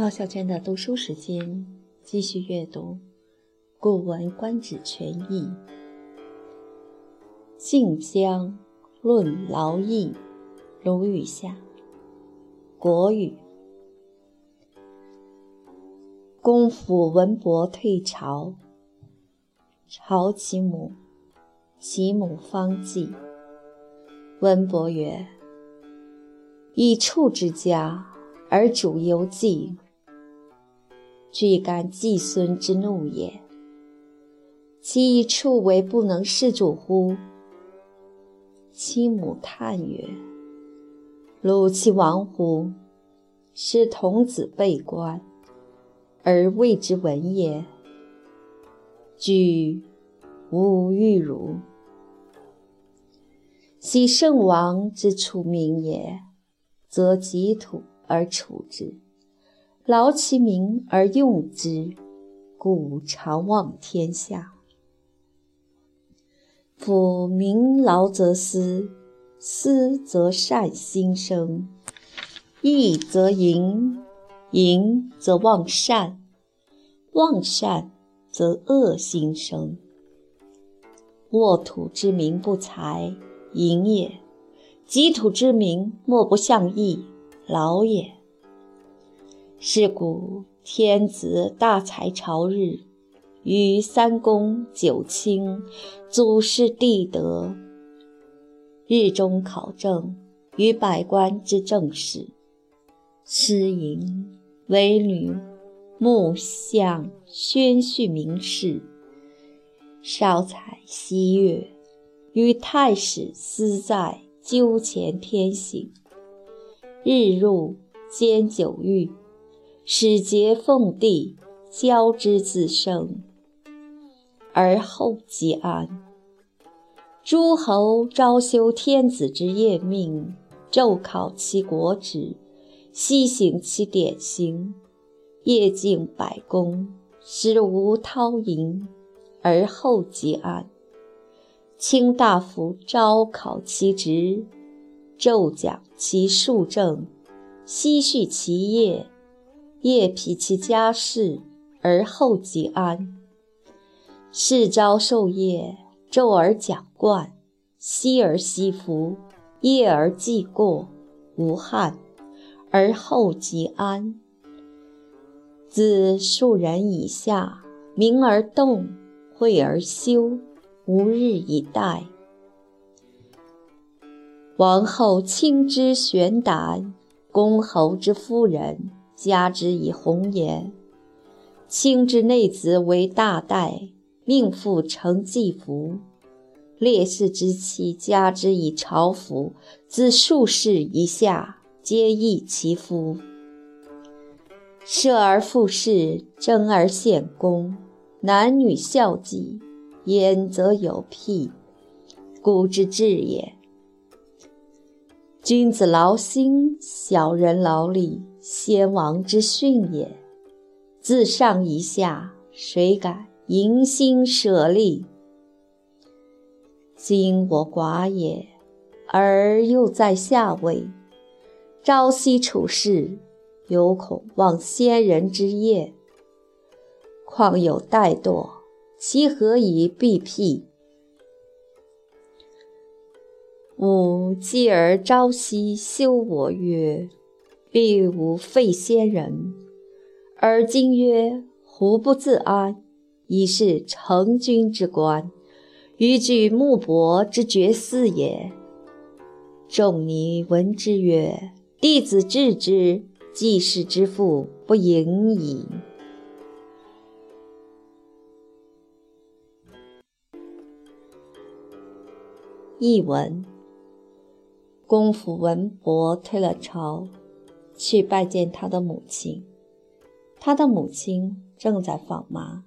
毛小娟的读书时间，继续阅读《古文观止全译》。晋江论劳役，鲁语下。国语。公府文伯退朝，朝其母，其母方济。文伯曰：“以处之家。”而主犹计，俱感季孙之怒也。其以处为不能事主乎？其母叹曰：“鲁其亡乎？使童子被官，而谓之文也。居无欲如。昔圣王之处民也，则己土。”而处之，劳其民而用之，故常望天下。夫民劳则思，思则善心生；义则盈，盈则忘善，忘善则恶心生。沃土之民不才，盈也；己土之民莫不向义。劳也。是故天子大才朝日，与三公九卿，祖师弟德，日中考政，与百官之政事，诗淫为女，木相宣叙名士，少采西月，与太史思在纠前天行。日入兼九域，使节奉帝，交之自生，而后即安。诸侯朝修天子之夜命，昼考其国职，夕行其典刑，夜敬百公，使无涛淫，而后即安。卿大夫朝考其职。昼讲其数政，夕叙其业，夜辟其家事，而后即安。是朝受业，昼而讲冠，夕而息福，夜而祭过，无憾，而后即安。自庶人以下，明而动，晦而休，无日以待。王后亲之玄胆，公侯之夫人加之以红颜。卿之内子为大代，命妇承祭服。烈士之妻加之以朝服，自数世以下，皆异其夫。射而复侍，征而献功，男女孝祭，焉则有辟，古之至也。君子劳心，小人劳力，先王之训也。自上而下，谁敢迎心舍利？今我寡也，而又在下位，朝夕处事，犹恐忘先人之业。况有怠惰，其何以避辟？吾继而朝夕修我曰：“必无废先人。”而今曰：“胡不自安？已是成君之官，予举木帛之绝嗣也。”仲尼闻之曰：“弟子治之，季氏之父不盈矣。”译文。公府文伯退了朝，去拜见他的母亲。他的母亲正在访妈。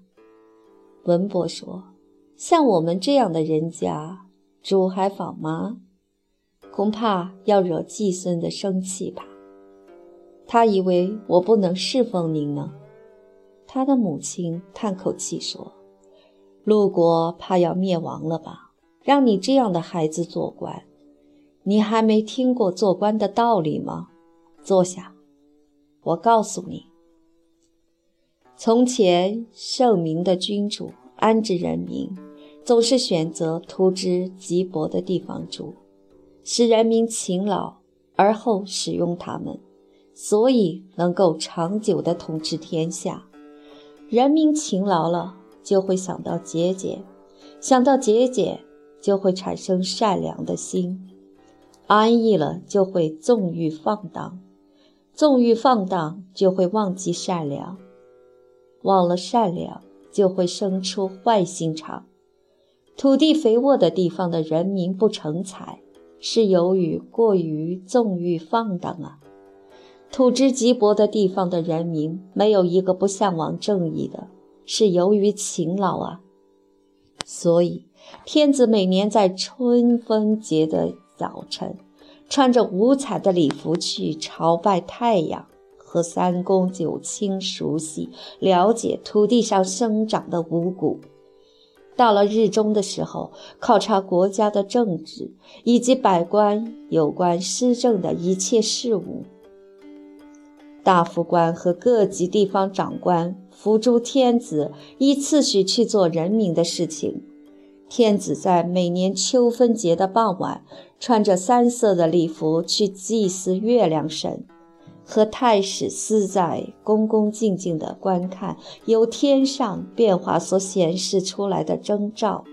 文博说：“像我们这样的人家，主还访妈，恐怕要惹季孙的生气吧？他以为我不能侍奉您呢。”他的母亲叹口气说：“陆国怕要灭亡了吧？让你这样的孩子做官。”你还没听过做官的道理吗？坐下，我告诉你，从前圣明的君主安置人民，总是选择土质瘠薄的地方住，使人民勤劳，而后使用他们，所以能够长久地统治天下。人民勤劳了，就会想到节俭，想到节俭，就会产生善良的心；安逸了，就会纵欲放荡，纵欲放荡就会忘记善良。忘了善良，就会生出坏心肠。土地肥沃的地方的人民不成才，是由于过于纵欲放荡啊；土质瘠薄的地方的人民没有一个不向往正义的，是由于勤劳啊。所以，天子每年在春分节的早晨，穿着五彩的礼服去朝拜太阳。和三公九卿熟悉了解土地上生长的五谷，到了日中的时候，考察国家的政治以及百官有关施政的一切事务。大夫官和各级地方长官辅助天子，依次序去做人民的事情。天子在每年秋分节的傍晚，穿着三色的礼服去祭祀月亮神。和太史司在恭恭敬敬地观看由天上变化所显示出来的征兆。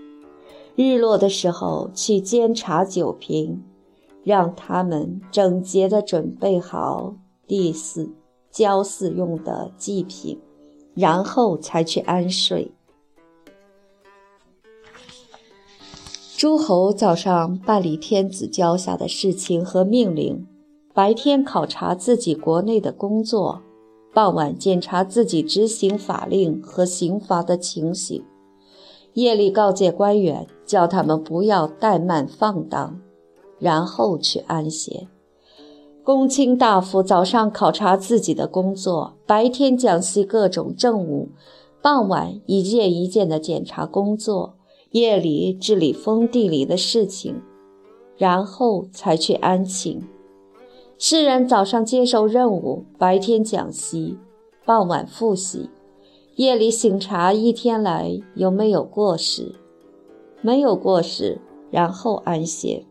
日落的时候去监察酒瓶，让他们整洁地准备好祭祀、交祀用的祭品，然后才去安睡。诸侯早上办理天子交下的事情和命令。白天考察自己国内的工作，傍晚检查自己执行法令和刑罚的情形，夜里告诫官员，叫他们不要怠慢放荡，然后去安歇。公卿大夫早上考察自己的工作，白天讲析各种政务，傍晚一件一件地检查工作，夜里治理封地里的事情，然后才去安寝。诗人早上接受任务，白天讲习，傍晚复习，夜里醒察一天来有没有过失，没有过失，然后安歇。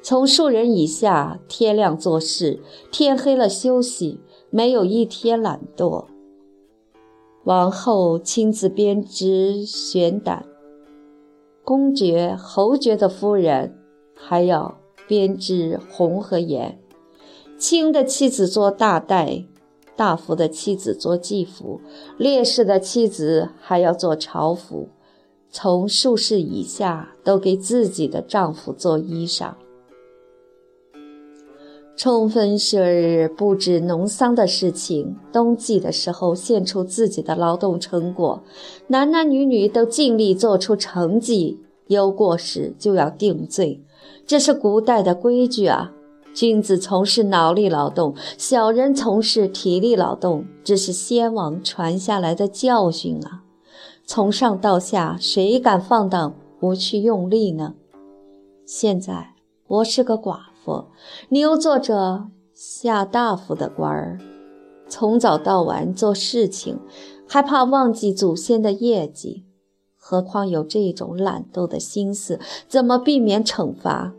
从数人以下，天亮做事，天黑了休息，没有一天懒惰。王后亲自编织玄胆，公爵、侯爵的夫人还要编织红和盐。卿的妻子做大代，大夫的妻子做继服，烈士的妻子还要做朝服，从术士以下都给自己的丈夫做衣裳。充分设日布置农桑的事情，冬季的时候献出自己的劳动成果，男男女女都尽力做出成绩，有过失就要定罪，这是古代的规矩啊。君子从事脑力劳动，小人从事体力劳动，这是先王传下来的教训啊！从上到下，谁敢放荡不去用力呢？现在我是个寡夫，你又做着下大夫的官儿，从早到晚做事情，还怕忘记祖先的业绩？何况有这种懒惰的心思，怎么避免惩罚？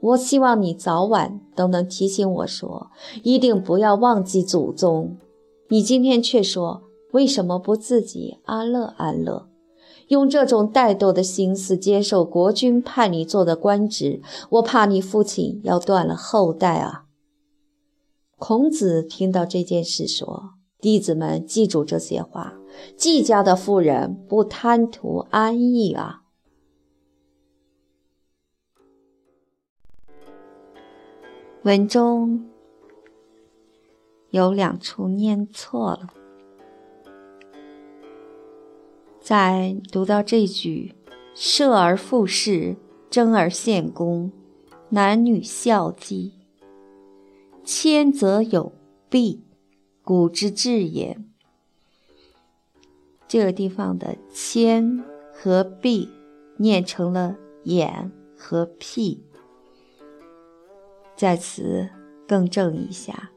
我希望你早晚都能提醒我说，一定不要忘记祖宗。你今天却说，为什么不自己安乐安乐？用这种怠惰的心思接受国君派你做的官职，我怕你父亲要断了后代啊！孔子听到这件事，说：“弟子们记住这些话，季家的妇人不贪图安逸啊。”文中有两处念错了，在读到这句“射而复事，争而献功，男女孝悌，谦则有弊，古之至也”，这个地方的“谦”和“弊”念成了“眼”和“屁”。在此更正一下，